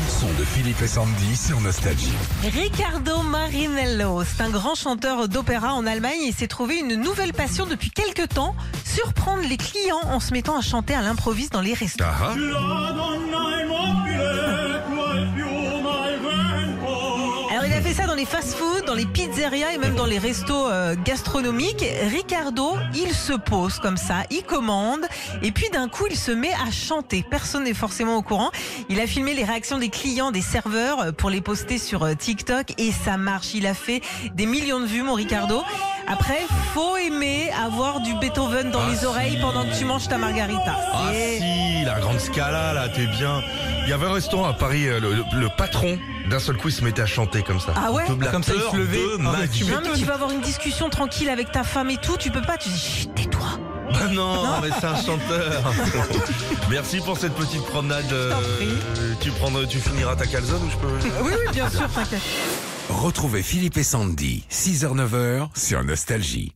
bande-son de Philippe et Sandy sur Nostalgie. Riccardo Marinello, c'est un grand chanteur d'opéra en Allemagne. Il s'est trouvé une nouvelle passion depuis quelques temps, surprendre les clients en se mettant à chanter à l'improviste dans les restaurants. Ah, ah. A fait ça dans les fast-foods, dans les pizzerias et même dans les restos euh, gastronomiques. Ricardo, il se pose comme ça, il commande et puis d'un coup il se met à chanter. Personne n'est forcément au courant. Il a filmé les réactions des clients, des serveurs euh, pour les poster sur euh, TikTok et ça marche. Il a fait des millions de vues mon Ricardo. Après, faut aimer avoir du Beethoven dans Ah, les si. oreilles pendant que tu manges ta margarita. Ah si, scala là, t'es bien. Il y avait un restaurant à Paris, euh, le, le- le patron, d'un seul coup, il se mettait à chanter comme ça. Ah ouais De Comme ça, il se levait. de Ah, mais magie. tu Non mais tu vas avoir une discussion tranquille avec ta femme et tout, tu peux pas, tu dis tais-toi. Ah non, mais c'est un chanteur. Merci pour cette petite promenade. euh, tu, prendras, tu finiras ta calzone ou je peux Oui, oui, bien sûr, t'inquiète. Retrouvez Philippe et Sandy, 6h-9h sur Nostalgie.